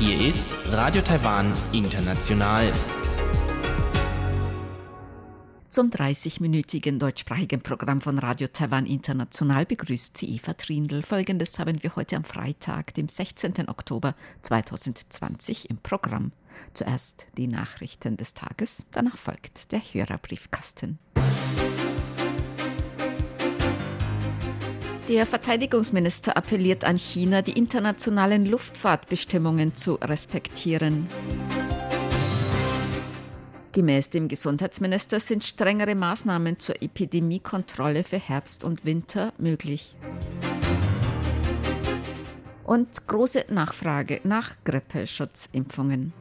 Hier ist Radio Taiwan International. Zum 30-minütigen deutschsprachigen Programm von Radio Taiwan International begrüßt sie Eva Trindl. Folgendes haben wir heute am Freitag, dem 16. Oktober 2020 im Programm. Zuerst die Nachrichten des Tages, danach folgt der Hörerbriefkasten. Der Verteidigungsminister appelliert an China, die internationalen Luftfahrtbestimmungen zu respektieren. Gemäß dem Gesundheitsminister sind strengere Maßnahmen zur Epidemiekontrolle für Herbst und Winter möglich. Und große Nachfrage nach Grippeschutzimpfungen.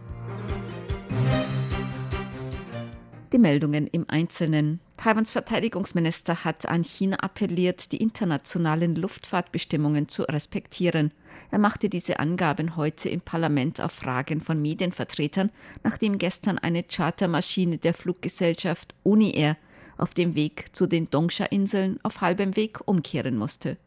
Die Meldungen im Einzelnen. Taiwans Verteidigungsminister hat an China appelliert, die internationalen Luftfahrtbestimmungen zu respektieren. Er machte diese Angaben heute im Parlament auf Fragen von Medienvertretern, nachdem gestern eine Chartermaschine der Fluggesellschaft UniAir auf dem Weg zu den Dongsha-Inseln auf halbem Weg umkehren musste.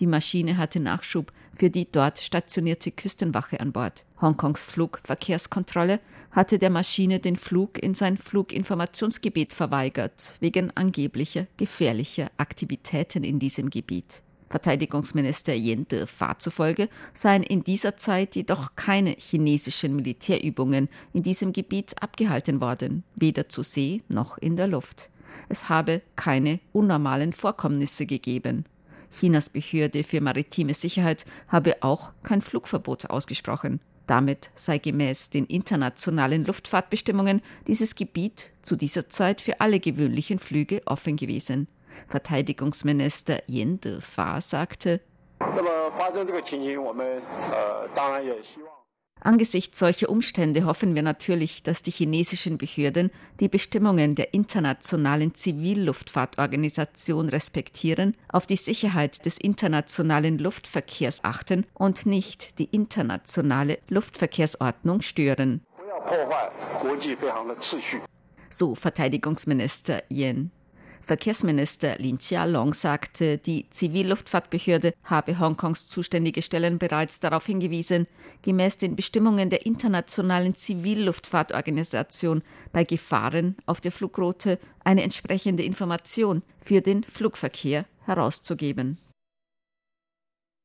Die Maschine hatte Nachschub für die dort stationierte Küstenwache an Bord. Hongkongs Flugverkehrskontrolle hatte der Maschine den Flug in sein Fluginformationsgebiet verweigert, wegen angeblicher gefährlicher Aktivitäten in diesem Gebiet. Verteidigungsminister Yen De-Fa zufolge seien in dieser Zeit jedoch keine chinesischen Militärübungen in diesem Gebiet abgehalten worden, weder zu See noch in der Luft. Es habe keine unnormalen Vorkommnisse gegeben. Chinas Behörde für maritime Sicherheit habe auch kein Flugverbot ausgesprochen. Damit sei gemäß den internationalen Luftfahrtbestimmungen dieses Gebiet zu dieser Zeit für alle gewöhnlichen Flüge offen gewesen. Verteidigungsminister Yen De-Fa sagte, Angesichts solcher Umstände hoffen wir natürlich, dass die chinesischen Behörden die Bestimmungen der Internationalen Zivilluftfahrtorganisation respektieren, auf die Sicherheit des internationalen Luftverkehrs achten und nicht die internationale Luftverkehrsordnung stören. So Verteidigungsminister Yen. Verkehrsminister Lin Chia-long sagte, die Zivilluftfahrtbehörde habe Hongkongs zuständige Stellen bereits darauf hingewiesen, gemäß den Bestimmungen der Internationalen Zivilluftfahrtorganisation bei Gefahren auf der Flugroute eine entsprechende Information für den Flugverkehr herauszugeben.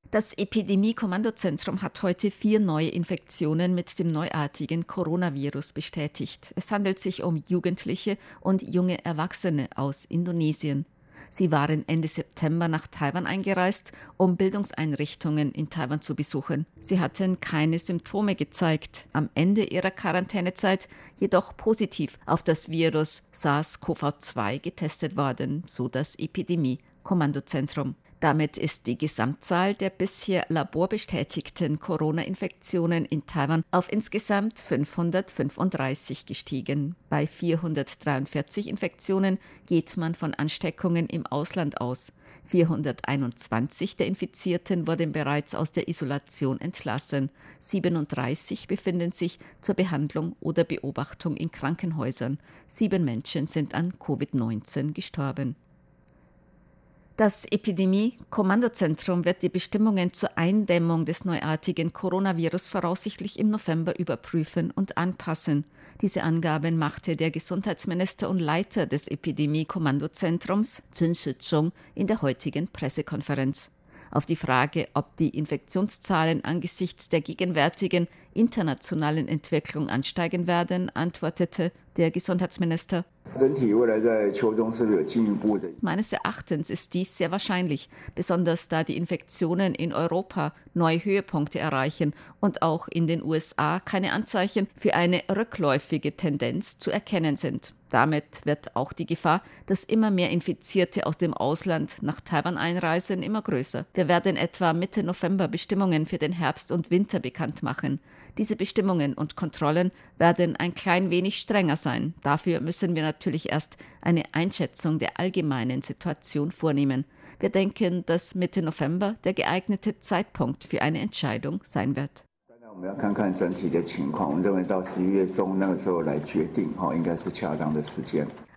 Das Epidemie-Kommandozentrum hat heute vier neue Infektionen mit dem neuartigen Coronavirus bestätigt. Es handelt sich um Jugendliche und junge Erwachsene aus Indonesien. Sie waren Ende September nach Taiwan eingereist, um Bildungseinrichtungen in Taiwan zu besuchen. Sie hatten keine Symptome gezeigt, am Ende ihrer Quarantänezeit jedoch positiv auf das Virus SARS-CoV-2 getestet worden, so das Epidemie-Kommandozentrum. Damit ist die Gesamtzahl der bisher laborbestätigten Corona-Infektionen in Taiwan auf insgesamt 535 gestiegen. Bei 443 Infektionen geht man von Ansteckungen im Ausland aus. 421 der Infizierten wurden bereits aus der Isolation entlassen. 37 befinden sich zur Behandlung oder Beobachtung in Krankenhäusern. Sieben Menschen sind an Covid-19 gestorben. Das Epidemie-Kommandozentrum wird die Bestimmungen zur Eindämmung des neuartigen Coronavirus voraussichtlich im November überprüfen und anpassen. Diese Angaben machte der Gesundheitsminister und Leiter des Epidemie-Kommandozentrums, Zun in der heutigen Pressekonferenz. Auf die Frage, ob die Infektionszahlen angesichts der gegenwärtigen internationalen Entwicklung ansteigen werden, antwortete der Gesundheitsminister. Meines Erachtens ist dies sehr wahrscheinlich, besonders da die Infektionen in Europa neue Höhepunkte erreichen und auch in den USA keine Anzeichen für eine rückläufige Tendenz zu erkennen sind. Damit wird auch die Gefahr, dass immer mehr Infizierte aus dem Ausland nach Taiwan einreisen, immer größer. Wir werden etwa Mitte November Bestimmungen für den Herbst und Winter bekannt machen. Diese Bestimmungen und Kontrollen werden ein klein wenig strenger sein. Dafür müssen wir natürlich erst eine Einschätzung der allgemeinen Situation vornehmen. Wir denken, dass Mitte November der geeignete Zeitpunkt für eine Entscheidung sein wird.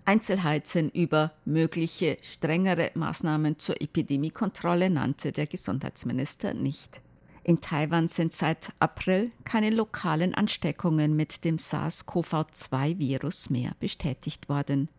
Einzelheiten über mögliche strengere Maßnahmen zur Epidemiekontrolle nannte der Gesundheitsminister nicht. In Taiwan sind seit April keine lokalen Ansteckungen mit dem SARS-CoV-2-Virus mehr bestätigt worden.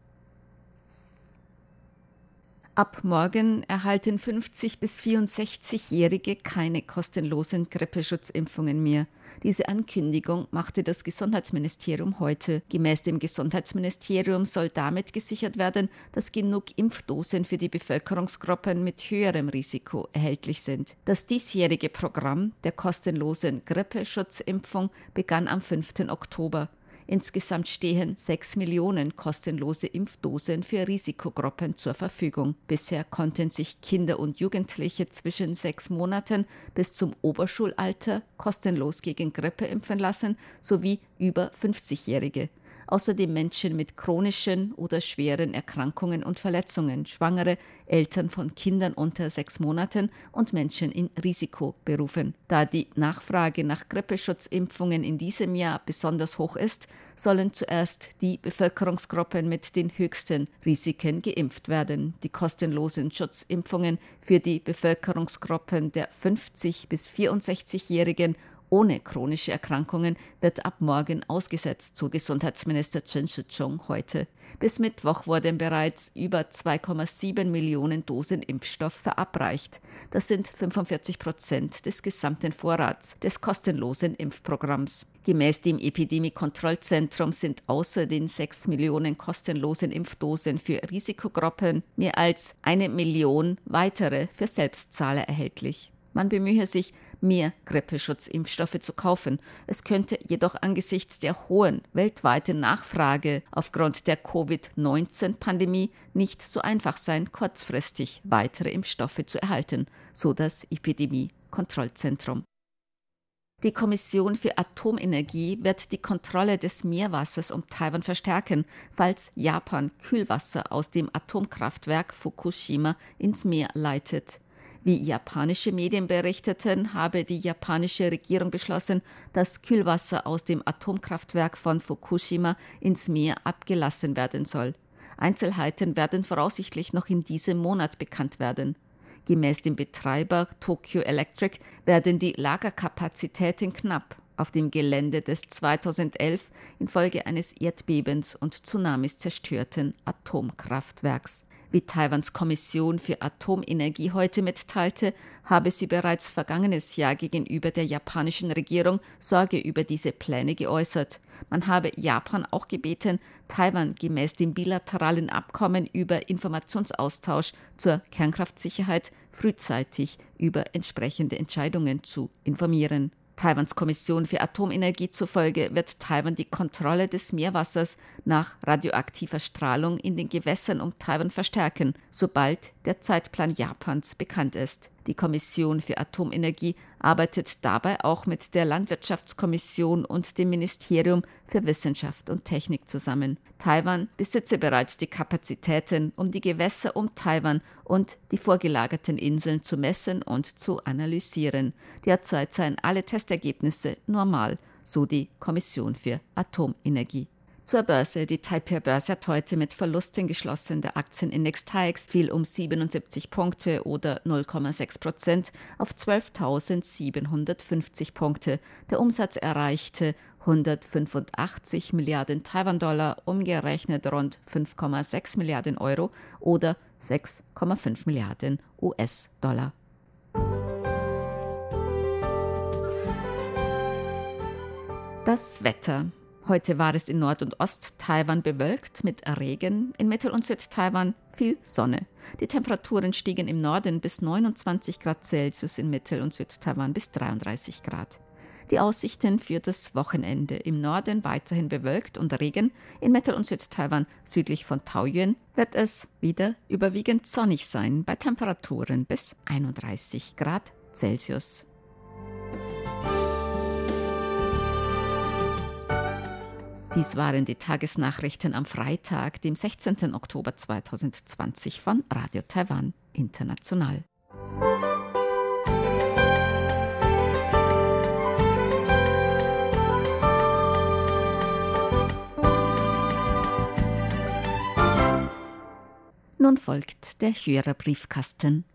Ab morgen erhalten 50 bis 64-Jährige keine kostenlosen Grippeschutzimpfungen mehr. Diese Ankündigung machte das Gesundheitsministerium heute. Gemäß dem Gesundheitsministerium soll damit gesichert werden, dass genug Impfdosen für die Bevölkerungsgruppen mit höherem Risiko erhältlich sind. Das diesjährige Programm der kostenlosen Grippeschutzimpfung begann am 5. Oktober. Insgesamt stehen sechs Millionen kostenlose Impfdosen für Risikogruppen zur Verfügung. Bisher konnten sich Kinder und Jugendliche zwischen sechs Monaten bis zum Oberschulalter kostenlos gegen Grippe impfen lassen, sowie über 50-Jährige außerdem Menschen mit chronischen oder schweren Erkrankungen und Verletzungen, Schwangere, Eltern von Kindern unter sechs Monaten und Menschen in Risikoberufen. Da die Nachfrage nach Grippeschutzimpfungen in diesem Jahr besonders hoch ist, sollen zuerst die Bevölkerungsgruppen mit den höchsten Risiken geimpft werden. Die kostenlosen Schutzimpfungen für die Bevölkerungsgruppen der 50 bis 64-Jährigen ohne chronische Erkrankungen wird ab morgen ausgesetzt, so Gesundheitsminister Chen Shih-chung heute. Bis Mittwoch wurden bereits über 2,7 Millionen Dosen Impfstoff verabreicht. Das sind 45 Prozent des gesamten Vorrats des kostenlosen Impfprogramms. Gemäß dem Epidemiekontrollzentrum sind außer den 6 Millionen kostenlosen Impfdosen für Risikogruppen mehr als eine Million weitere für Selbstzahler erhältlich. Man bemühe sich, mehr Grippeschutzimpfstoffe zu kaufen. Es könnte jedoch angesichts der hohen weltweiten Nachfrage aufgrund der Covid-19-Pandemie nicht so einfach sein, kurzfristig weitere Impfstoffe zu erhalten, so das Epidemie-Kontrollzentrum. Die Kommission für Atomenergie wird die Kontrolle des Meerwassers um Taiwan verstärken, falls Japan Kühlwasser aus dem Atomkraftwerk Fukushima ins Meer leitet. Wie japanische Medien berichteten, habe die japanische Regierung beschlossen, das Kühlwasser aus dem Atomkraftwerk von Fukushima ins Meer abgelassen werden soll. Einzelheiten werden voraussichtlich noch in diesem Monat bekannt werden. Gemäß dem Betreiber Tokyo Electric werden die Lagerkapazitäten knapp auf dem Gelände des 2011 infolge eines Erdbebens und Tsunamis zerstörten Atomkraftwerks. Wie Taiwans Kommission für Atomenergie heute mitteilte, habe sie bereits vergangenes Jahr gegenüber der japanischen Regierung Sorge über diese Pläne geäußert. Man habe Japan auch gebeten, Taiwan gemäß dem bilateralen Abkommen über Informationsaustausch zur Kernkraftsicherheit frühzeitig über entsprechende Entscheidungen zu informieren. Taiwans Kommission für Atomenergie zufolge wird Taiwan die Kontrolle des Meerwassers nach radioaktiver Strahlung in den Gewässern um Taiwan verstärken, sobald der Zeitplan Japans bekannt ist. Die Kommission für Atomenergie arbeitet dabei auch mit der Landwirtschaftskommission und dem Ministerium für Wissenschaft und Technik zusammen. Taiwan besitze bereits die Kapazitäten, um die Gewässer um Taiwan und die vorgelagerten Inseln zu messen und zu analysieren. Derzeit seien alle Testergebnisse normal, so die Kommission für Atomenergie. Zur Börse. Die Taipei-Börse hat heute mit Verlusten geschlossen. Der Aktienindex TAIX fiel um 77 Punkte oder 0,6 Prozent auf 12.750 Punkte. Der Umsatz erreichte 185 Milliarden Taiwan-Dollar, umgerechnet rund 5,6 Milliarden Euro oder 6,5 Milliarden US-Dollar. Das Wetter. Heute war es in Nord- und Ost-Taiwan bewölkt mit Regen, in Mittel- und Süd-Taiwan viel Sonne. Die Temperaturen stiegen im Norden bis 29 Grad Celsius, in Mittel- und Süd-Taiwan bis 33 Grad. Die Aussichten für das Wochenende im Norden weiterhin bewölkt und Regen, in Mittel- und Süd-Taiwan südlich von Taoyuan wird es wieder überwiegend sonnig sein bei Temperaturen bis 31 Grad Celsius. Dies waren die Tagesnachrichten am Freitag, dem 16. Oktober 2020 von Radio Taiwan International. Nun folgt der Hörerbriefkasten.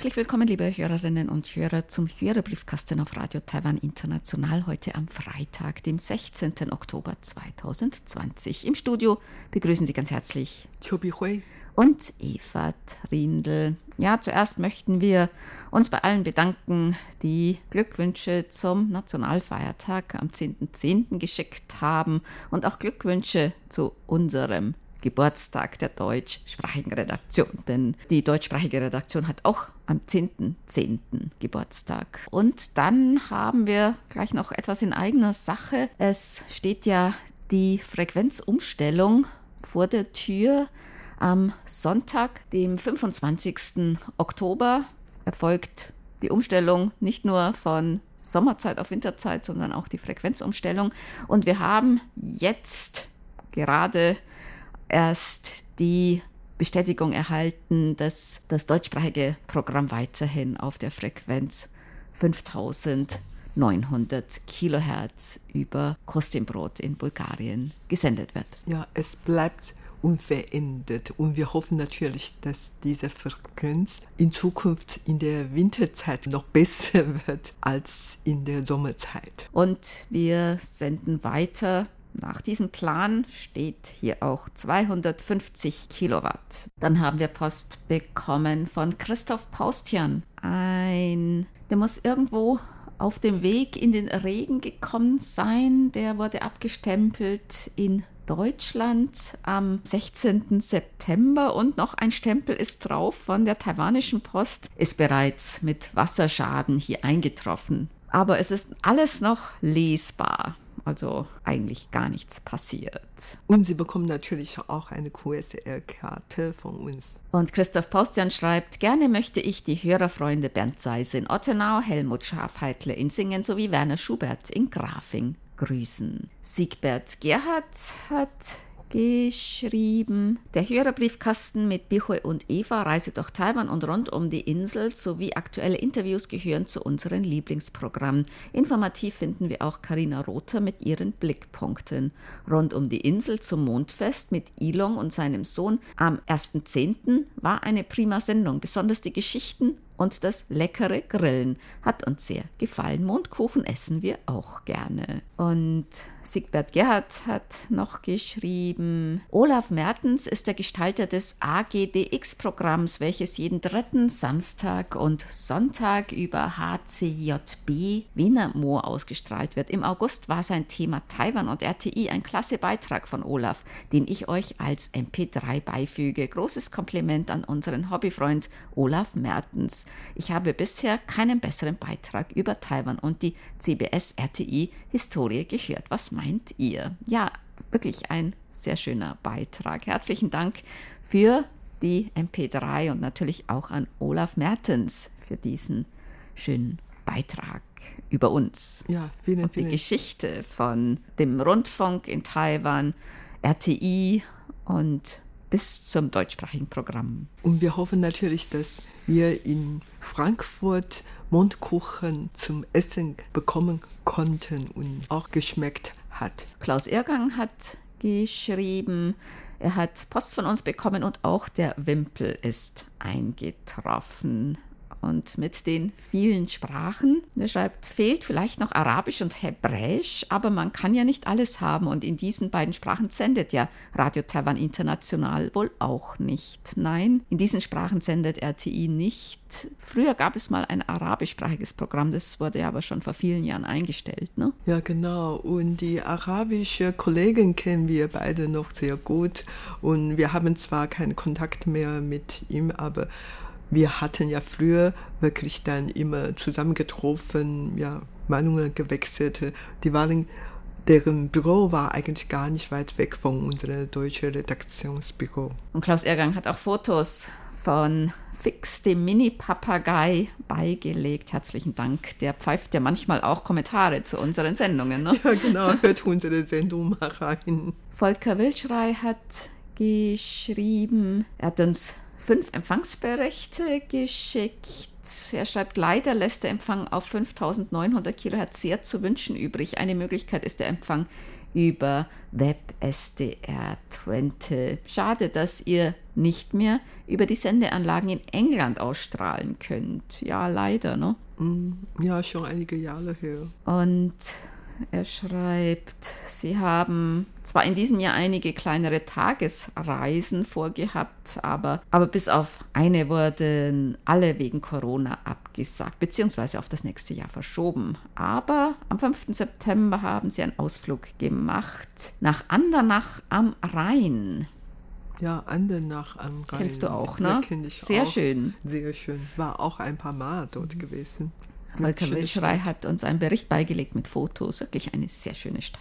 Herzlich willkommen, liebe Hörerinnen und Hörer, zum Hörerbriefkasten auf Radio Taiwan International heute am Freitag, dem 16. Oktober 2020. Im Studio begrüßen Sie ganz herzlich Chobi Hui und Eva Trindl. Ja, zuerst möchten wir uns bei allen bedanken, die Glückwünsche zum Nationalfeiertag am 10.10. .10. geschickt haben und auch Glückwünsche zu unserem Geburtstag der deutschsprachigen Redaktion. Denn die deutschsprachige Redaktion hat auch am 10.10. .10. Geburtstag. Und dann haben wir gleich noch etwas in eigener Sache. Es steht ja die Frequenzumstellung vor der Tür. Am Sonntag, dem 25. Oktober, erfolgt die Umstellung nicht nur von Sommerzeit auf Winterzeit, sondern auch die Frequenzumstellung. Und wir haben jetzt gerade erst die Bestätigung erhalten, dass das deutschsprachige Programm weiterhin auf der Frequenz 5900 Kilohertz über Kostimbrot in Bulgarien gesendet wird. Ja, es bleibt unverändert und wir hoffen natürlich, dass diese Frequenz in Zukunft in der Winterzeit noch besser wird als in der Sommerzeit. Und wir senden weiter nach diesem Plan steht hier auch 250 Kilowatt. Dann haben wir Post bekommen von Christoph Paustian. Ein, der muss irgendwo auf dem Weg in den Regen gekommen sein. Der wurde abgestempelt in Deutschland am 16. September und noch ein Stempel ist drauf von der taiwanischen Post, ist bereits mit Wasserschaden hier eingetroffen. Aber es ist alles noch lesbar also eigentlich gar nichts passiert. Und Sie bekommen natürlich auch eine QSR-Karte von uns. Und Christoph Paustian schreibt, gerne möchte ich die Hörerfreunde Bernd Seise in Ottenau, Helmut Schafheitle in Singen sowie Werner Schubert in Grafing grüßen. Siegbert Gerhard hat geschrieben. Der Hörerbriefkasten mit Bihui und Eva reise durch Taiwan und rund um die Insel sowie aktuelle Interviews gehören zu unseren Lieblingsprogrammen. Informativ finden wir auch Karina Rother mit ihren Blickpunkten. Rund um die Insel zum Mondfest mit Ilong und seinem Sohn am 1.10. war eine prima Sendung. Besonders die Geschichten und das leckere Grillen hat uns sehr gefallen. Mondkuchen essen wir auch gerne. Und Siegbert Gerhard hat noch geschrieben, Olaf Mertens ist der Gestalter des AGDX-Programms, welches jeden dritten Samstag und Sonntag über HCJB Wiener Moor ausgestrahlt wird. Im August war sein Thema Taiwan und RTI ein klasse Beitrag von Olaf, den ich euch als MP3 beifüge. Großes Kompliment an unseren Hobbyfreund Olaf Mertens. Ich habe bisher keinen besseren Beitrag über Taiwan und die CBS-RTI-Historie gehört. Was meint ihr? Ja, wirklich ein sehr schöner Beitrag. Herzlichen Dank für die MP3 und natürlich auch an Olaf Mertens für diesen schönen Beitrag über uns. Ja, vielen, und vielen. die Geschichte von dem Rundfunk in Taiwan, RTI und bis zum deutschsprachigen Programm. Und wir hoffen natürlich, dass wir in Frankfurt Mondkuchen zum Essen bekommen konnten und auch geschmeckt hat. Klaus Ergang hat geschrieben, er hat Post von uns bekommen und auch der Wimpel ist eingetroffen und mit den vielen Sprachen. Er schreibt, fehlt vielleicht noch Arabisch und Hebräisch, aber man kann ja nicht alles haben und in diesen beiden Sprachen sendet ja Radio Taiwan International wohl auch nicht. Nein, in diesen Sprachen sendet RTI nicht. Früher gab es mal ein arabischsprachiges Programm, das wurde aber schon vor vielen Jahren eingestellt. Ne? Ja, genau. Und die arabische Kollegen kennen wir beide noch sehr gut und wir haben zwar keinen Kontakt mehr mit ihm, aber wir hatten ja früher wirklich dann immer zusammengetroffen, ja, Meinungen gewechselt. Die waren deren Büro war eigentlich gar nicht weit weg von unserem deutschen Redaktionsbüro. Und Klaus Ergang hat auch Fotos von Fix, dem Mini-Papagei, beigelegt. Herzlichen Dank. Der pfeift ja manchmal auch Kommentare zu unseren Sendungen. Ne? Ja, genau. Hört unsere Sendung mal rein. Volker Wildschrei hat geschrieben, er hat uns fünf Empfangsberichte geschickt. Er schreibt, leider lässt der Empfang auf 5900 Kilohertz sehr zu wünschen übrig. Eine Möglichkeit ist der Empfang über WebSDR 20. Schade, dass ihr nicht mehr über die Sendeanlagen in England ausstrahlen könnt. Ja, leider, ne? Mm, ja, schon einige Jahre her. Und er schreibt, Sie haben zwar in diesem Jahr einige kleinere Tagesreisen vorgehabt, aber, aber bis auf eine wurden alle wegen Corona abgesagt, beziehungsweise auf das nächste Jahr verschoben. Aber am 5. September haben Sie einen Ausflug gemacht nach Andernach am Rhein. Ja, Andernach am Rhein. Kennst du auch, ne? Ja, kenn ich Sehr auch. schön. Sehr schön. War auch ein paar Mal dort gewesen. Volker Wilschrei hat uns einen Bericht beigelegt mit Fotos. Wirklich eine sehr schöne Stadt.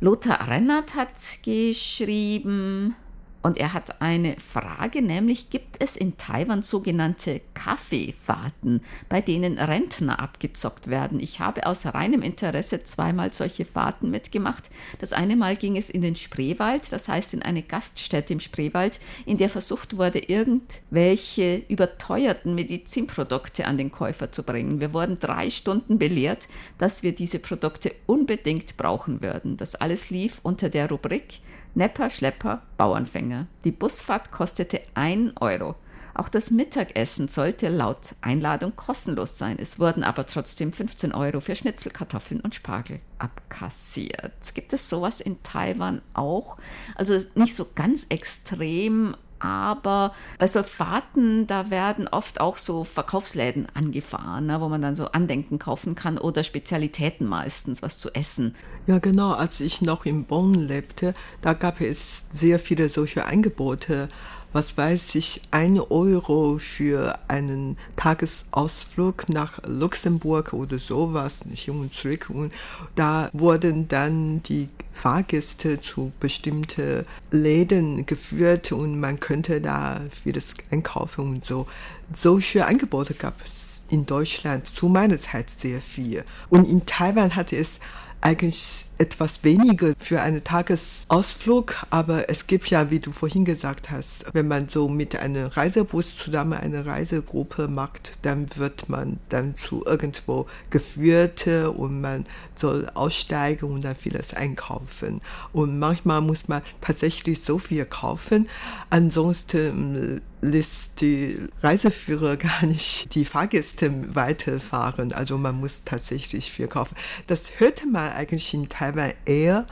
Lothar Rennert hat geschrieben, und er hat eine Frage, nämlich gibt es in Taiwan sogenannte Kaffeefahrten, bei denen Rentner abgezockt werden. Ich habe aus reinem Interesse zweimal solche Fahrten mitgemacht. Das eine Mal ging es in den Spreewald, das heißt in eine Gaststätte im Spreewald, in der versucht wurde, irgendwelche überteuerten Medizinprodukte an den Käufer zu bringen. Wir wurden drei Stunden belehrt, dass wir diese Produkte unbedingt brauchen würden. Das alles lief unter der Rubrik Nepper, Schlepper, Bauernfänger. Die Busfahrt kostete 1 Euro. Auch das Mittagessen sollte laut Einladung kostenlos sein. Es wurden aber trotzdem 15 Euro für Schnitzel, Kartoffeln und Spargel abkassiert. Gibt es sowas in Taiwan auch? Also nicht so ganz extrem, aber bei so Fahrten, da werden oft auch so Verkaufsläden angefahren, ne, wo man dann so Andenken kaufen kann oder Spezialitäten meistens, was zu essen. Ja, genau. Als ich noch in Bonn lebte, da gab es sehr viele solche Angebote was weiß ich, ein Euro für einen Tagesausflug nach Luxemburg oder sowas, hin und zurück. Und da wurden dann die Fahrgäste zu bestimmten Läden geführt und man könnte da vieles einkaufen und so. Solche Angebote gab es in Deutschland zu meiner Zeit sehr viel. Und in Taiwan hatte es eigentlich etwas weniger für einen Tagesausflug, aber es gibt ja, wie du vorhin gesagt hast, wenn man so mit einem Reisebus zusammen eine Reisegruppe macht, dann wird man dann zu irgendwo geführt und man soll aussteigen und dann vieles einkaufen. Und manchmal muss man tatsächlich so viel kaufen, ansonsten lässt die Reiseführer gar nicht die Fahrgäste weiterfahren. Also man muss tatsächlich viel kaufen. Das hörte man eigentlich in Taiwan eher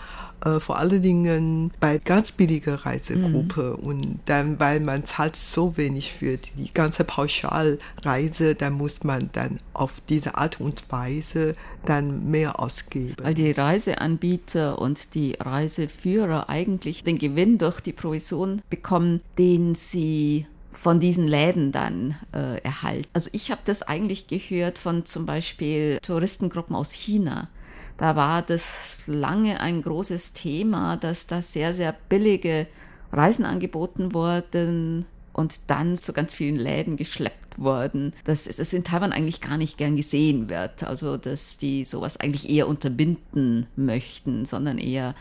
äh, vor allen Dingen bei ganz billiger Reisegruppe mhm. und dann, weil man zahlt so wenig für die ganze Pauschalreise, dann muss man dann auf diese Art und Weise dann mehr ausgeben. Weil die Reiseanbieter und die Reiseführer eigentlich den Gewinn durch die Provision bekommen, den sie von diesen Läden dann äh, erhalten. Also ich habe das eigentlich gehört von zum Beispiel Touristengruppen aus China. Da war das lange ein großes Thema, dass da sehr, sehr billige Reisen angeboten wurden und dann zu ganz vielen Läden geschleppt wurden, dass das in Taiwan eigentlich gar nicht gern gesehen wird. Also dass die sowas eigentlich eher unterbinden möchten, sondern eher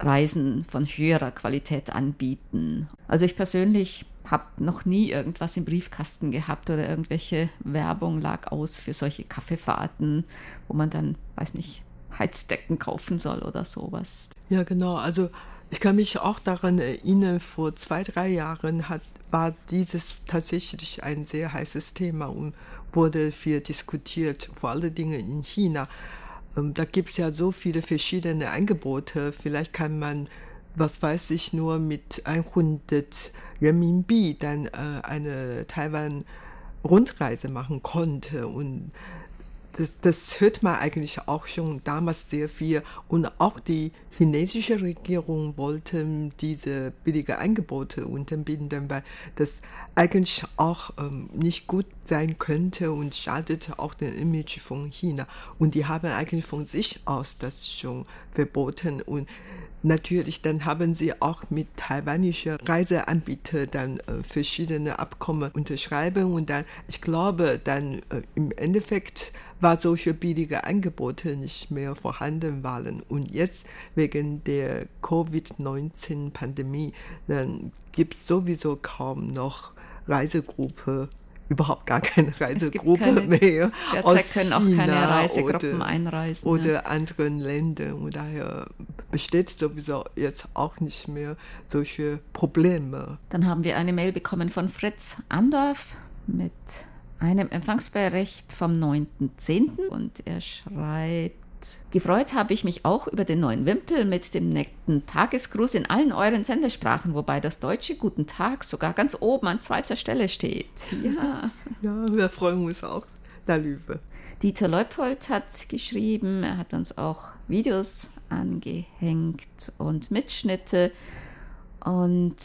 Reisen von höherer Qualität anbieten. Also ich persönlich habe noch nie irgendwas im Briefkasten gehabt oder irgendwelche Werbung lag aus für solche Kaffeefahrten, wo man dann, weiß nicht, Heizdecken kaufen soll oder sowas. Ja, genau. Also ich kann mich auch daran erinnern, vor zwei, drei Jahren hat, war dieses tatsächlich ein sehr heißes Thema und wurde viel diskutiert, vor allen Dingen in China. Ähm, da gibt es ja so viele verschiedene Angebote. Vielleicht kann man, was weiß ich, nur mit 100 Renminbi dann äh, eine Taiwan-Rundreise machen konnte. Und das, das, hört man eigentlich auch schon damals sehr viel. Und auch die chinesische Regierung wollte diese billigen Angebote unterbinden, weil das eigentlich auch ähm, nicht gut sein könnte und schadet auch dem Image von China. Und die haben eigentlich von sich aus das schon verboten. Und Natürlich, dann haben sie auch mit taiwanischen Reiseanbietern dann äh, verschiedene Abkommen unterschreiben und dann, ich glaube, dann äh, im Endeffekt war solche billige Angebote nicht mehr vorhanden waren. Und jetzt wegen der Covid-19-Pandemie, dann gibt es sowieso kaum noch Reisegruppe überhaupt gar keine Reisegruppe keine, mehr. Derzeit aus können auch keine Reisegruppen oder, einreisen. Oder ja. anderen Ländern. Und daher besteht sowieso jetzt auch nicht mehr solche Probleme. Dann haben wir eine Mail bekommen von Fritz Andorf mit einem Empfangsbericht vom 9.10. und er schreibt, Gefreut habe ich mich auch über den neuen Wimpel mit dem netten Tagesgruß in allen euren Sendesprachen, wobei das deutsche Guten Tag sogar ganz oben an zweiter Stelle steht. Ja, ja wir freuen uns auch darüber. Dieter Leupold hat geschrieben, er hat uns auch Videos angehängt und Mitschnitte und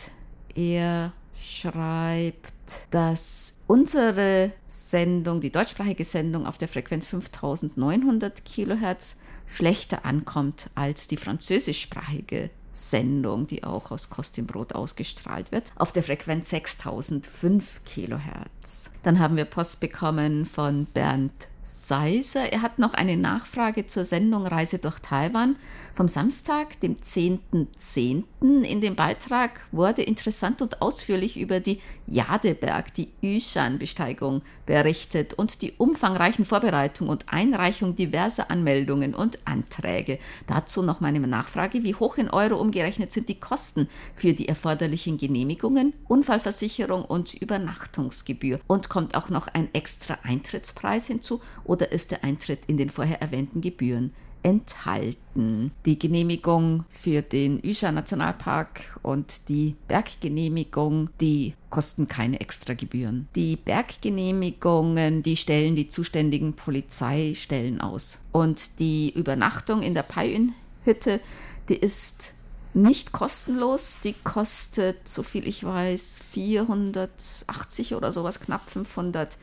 er schreibt, dass unsere Sendung, die deutschsprachige Sendung auf der Frequenz 5900 Kilohertz schlechter ankommt als die französischsprachige Sendung, die auch aus Kostimbrot ausgestrahlt wird, auf der Frequenz 6005 Kilohertz. Dann haben wir Post bekommen von Bernd Seiser. Er hat noch eine Nachfrage zur Sendung Reise durch Taiwan vom Samstag, dem 10.10. .10. In dem Beitrag wurde interessant und ausführlich über die Jadeberg, die Yushan-Besteigung berichtet und die umfangreichen Vorbereitungen und Einreichung diverser Anmeldungen und Anträge. Dazu noch meine Nachfrage, wie hoch in Euro umgerechnet sind die Kosten für die erforderlichen Genehmigungen, Unfallversicherung und Übernachtungsgebühr? Und kommt auch noch ein extra Eintrittspreis hinzu oder ist der Eintritt in den vorher erwähnten Gebühren enthalten. Die Genehmigung für den Üscher Nationalpark und die Berggenehmigung, die kosten keine Extragebühren. Die Berggenehmigungen, die stellen die zuständigen Polizeistellen aus. Und die Übernachtung in der Paiün-Hütte, die ist nicht kostenlos. Die kostet, so viel ich weiß, 480 oder sowas, knapp 500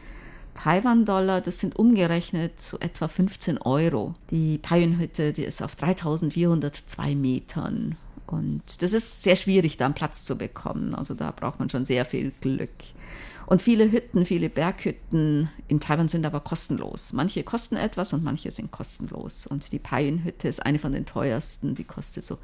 Taiwan-Dollar, das sind umgerechnet so etwa 15 Euro. Die Paienhütte, die ist auf 3402 Metern. Und das ist sehr schwierig, da einen Platz zu bekommen. Also da braucht man schon sehr viel Glück. Und viele Hütten, viele Berghütten in Taiwan sind aber kostenlos. Manche kosten etwas und manche sind kostenlos. Und die Paienhütte ist eine von den teuersten. Die kostet so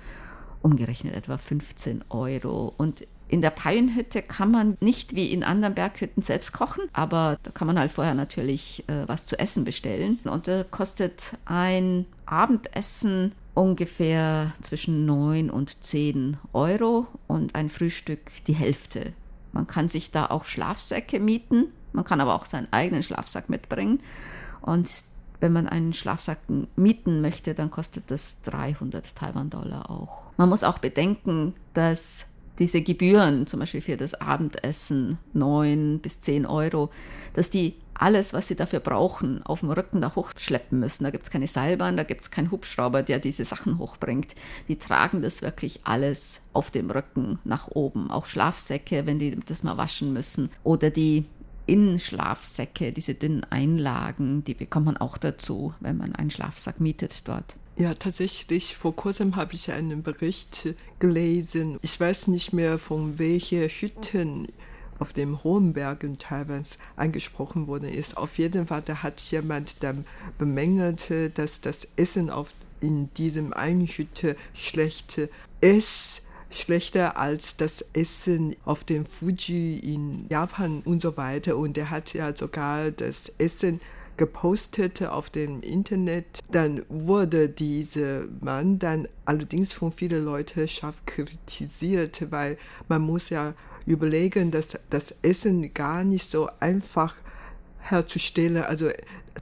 umgerechnet etwa 15 Euro. Und in der Paienhütte kann man nicht wie in anderen Berghütten selbst kochen, aber da kann man halt vorher natürlich äh, was zu essen bestellen. Und da kostet ein Abendessen ungefähr zwischen 9 und 10 Euro und ein Frühstück die Hälfte. Man kann sich da auch Schlafsäcke mieten, man kann aber auch seinen eigenen Schlafsack mitbringen. Und wenn man einen Schlafsack mieten möchte, dann kostet das 300 Taiwan-Dollar auch. Man muss auch bedenken, dass diese Gebühren, zum Beispiel für das Abendessen, 9 bis 10 Euro, dass die alles, was sie dafür brauchen, auf dem Rücken da hochschleppen müssen. Da gibt es keine Seilbahn, da gibt es keinen Hubschrauber, der diese Sachen hochbringt. Die tragen das wirklich alles auf dem Rücken nach oben. Auch Schlafsäcke, wenn die das mal waschen müssen. Oder die Innenschlafsäcke, diese dünnen Einlagen, die bekommt man auch dazu, wenn man einen Schlafsack mietet dort. Ja, tatsächlich, vor kurzem habe ich einen Bericht gelesen. Ich weiß nicht mehr, von welchen Hütten auf dem hohen Bergen Taiwans angesprochen worden ist. Auf jeden Fall, da hat jemand dann bemängelt, dass das Essen auf, in diesem einen Hütte schlecht ist schlechter als das Essen auf dem Fuji in Japan und so weiter. Und er hat ja sogar das Essen gepostet auf dem Internet. Dann wurde dieser Mann dann allerdings von vielen Leuten scharf kritisiert, weil man muss ja überlegen, dass das Essen gar nicht so einfach herzustellen. Also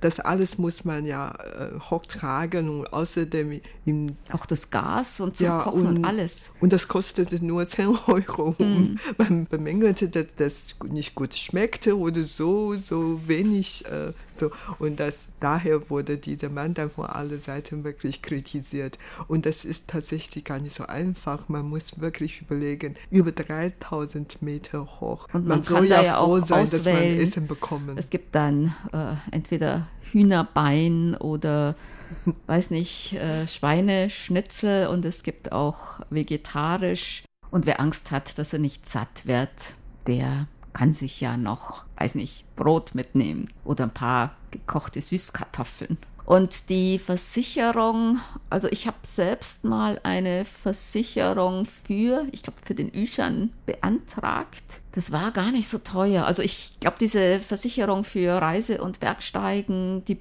das alles muss man ja äh, hochtragen und außerdem im, auch das Gas und zum ja, Kochen und, und, alles. Und das kostete nur 10 Euro. Mhm. Man bemängelte, dass das nicht gut schmeckte oder so, so wenig. Äh, so. Und das, daher wurde dieser Mann dann von allen Seiten wirklich kritisiert. Und das ist tatsächlich gar nicht so einfach. Man muss wirklich überlegen, über 3000 Meter hoch. Und man, man soll ja, ja froh sein, auswählen. dass man Essen bekommt. Es gibt dann äh, entweder Hühnerbein oder weiß nicht, äh, Schweineschnitzel und es gibt auch vegetarisch. Und wer Angst hat, dass er nicht satt wird, der kann sich ja noch, weiß nicht, Brot mitnehmen oder ein paar gekochte Süßkartoffeln. Und die Versicherung, also ich habe selbst mal eine Versicherung für, ich glaube, für den Üschan beantragt. Das war gar nicht so teuer. Also ich glaube, diese Versicherung für Reise- und Bergsteigen, die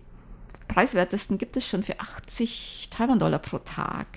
preiswertesten gibt es schon für 80 Taiwan-Dollar pro Tag.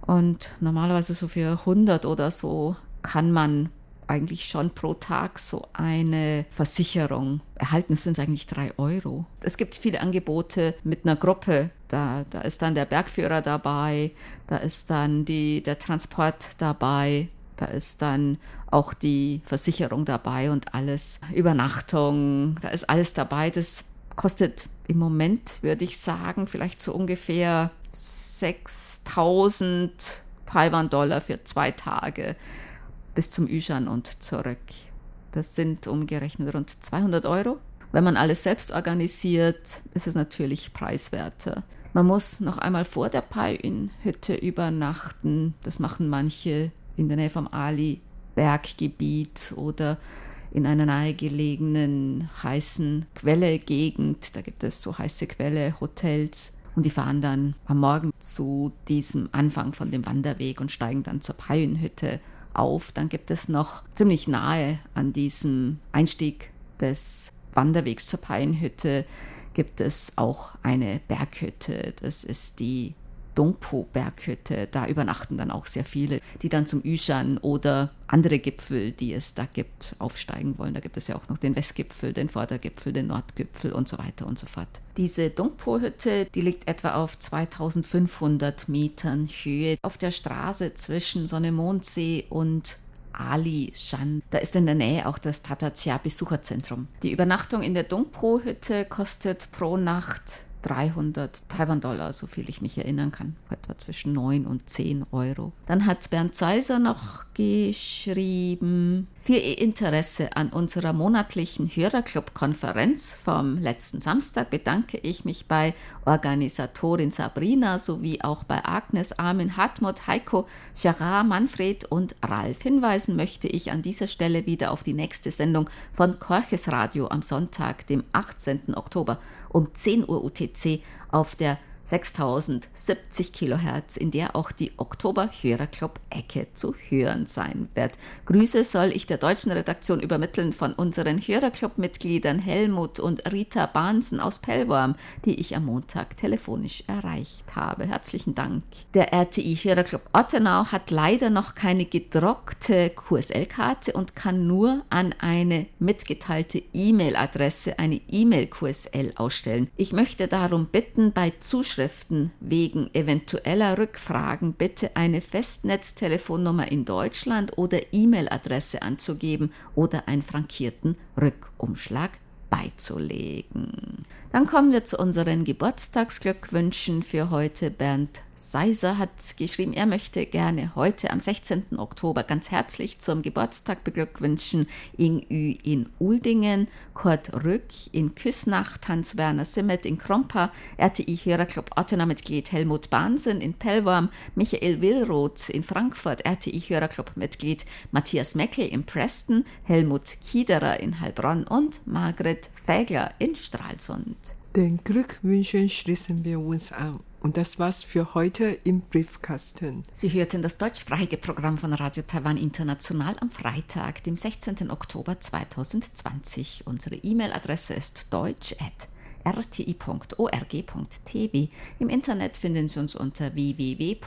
Und normalerweise so für 100 oder so kann man eigentlich schon pro Tag so eine Versicherung erhalten. Es sind eigentlich drei Euro. Es gibt viele Angebote mit einer Gruppe. Da, da ist dann der Bergführer dabei, da ist dann die, der Transport dabei, da ist dann auch die Versicherung dabei und alles. Übernachtung, da ist alles dabei. Das kostet im Moment, würde ich sagen, vielleicht so ungefähr 6000 Taiwan-Dollar für zwei Tage bis zum Yushan und zurück. Das sind umgerechnet rund 200 Euro. Wenn man alles selbst organisiert, ist es natürlich preiswerter. Man muss noch einmal vor der Paiün-Hütte übernachten. Das machen manche in der Nähe vom Ali-Berggebiet oder in einer nahegelegenen heißen Quelle-Gegend. Da gibt es so heiße Quelle-Hotels. Und die fahren dann am Morgen zu diesem Anfang von dem Wanderweg und steigen dann zur Paiün-Hütte auf. Dann gibt es noch ziemlich nahe an diesem Einstieg des Wanderwegs zur Paienhütte gibt es auch eine Berghütte. Das ist die Dongpo-Berghütte. Da übernachten dann auch sehr viele, die dann zum Yushan oder andere Gipfel, die es da gibt, aufsteigen wollen. Da gibt es ja auch noch den Westgipfel, den Vordergipfel, den Nordgipfel und so weiter und so fort. Diese Dongpo-Hütte, die liegt etwa auf 2500 Metern Höhe auf der Straße zwischen Sonne-Mondsee und Ali Shan. Da ist in der Nähe auch das Tatatia Besucherzentrum. Die Übernachtung in der Dongpo-Hütte kostet pro Nacht 300 Taiwan-Dollar, so viel ich mich erinnern kann, etwa zwischen 9 und 10 Euro. Dann hat Bernd Seiser noch geschrieben, für Ihr Interesse an unserer monatlichen Hörerclub-Konferenz vom letzten Samstag bedanke ich mich bei Organisatorin Sabrina sowie auch bei Agnes, Armin, Hartmut, Heiko, Gerard, Manfred und Ralf. Hinweisen möchte ich an dieser Stelle wieder auf die nächste Sendung von Korches Radio am Sonntag, dem 18. Oktober um 10 Uhr UTC auf der 6070 Kilohertz, in der auch die Oktober Hörerclub Ecke zu hören sein wird. Grüße soll ich der deutschen Redaktion übermitteln von unseren Hörerclub-Mitgliedern Helmut und Rita Bahnsen aus Pellworm, die ich am Montag telefonisch erreicht habe. Herzlichen Dank. Der RTI Hörerclub Ottenau hat leider noch keine gedruckte QSL-Karte und kann nur an eine mitgeteilte E-Mail-Adresse eine E-Mail-QSL ausstellen. Ich möchte darum bitten, bei Zuschauern Zuschriften wegen eventueller Rückfragen bitte eine Festnetztelefonnummer in Deutschland oder E-Mail-Adresse anzugeben oder einen frankierten Rückumschlag beizulegen. Dann kommen wir zu unseren Geburtstagsglückwünschen für heute. Bernd Seiser hat geschrieben, er möchte gerne heute am 16. Oktober ganz herzlich zum Geburtstag beglückwünschen Ing Ü in Uldingen, Kurt Rück in Küsnacht, Hans-Werner Simmet in Krompa, RTI-Hörerclub Ottener-Mitglied Helmut Bahnsen in Pellworm, Michael Willroth in Frankfurt, RTI-Hörerclub-Mitglied Matthias Meckel in Preston, Helmut Kiederer in Heilbronn und Margret Fägler in Stralsund. Den Glückwünschen schließen wir uns an. Und das war's für heute im Briefkasten. Sie hörten das deutschsprachige Programm von Radio Taiwan International am Freitag, dem 16. Oktober 2020. Unsere E-Mail-Adresse ist deutsch@ rti.org.tv. Im Internet finden Sie uns unter www.rti.org.tv,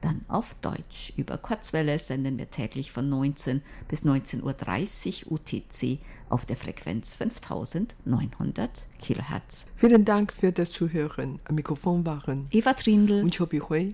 dann auf Deutsch. Über Kurzwelle senden wir täglich von 19 bis 19.30 Uhr UTC auf der Frequenz 5900 kHz. Vielen Dank für das Zuhören. Am Mikrofon waren Eva Trindl und Chobi Hui.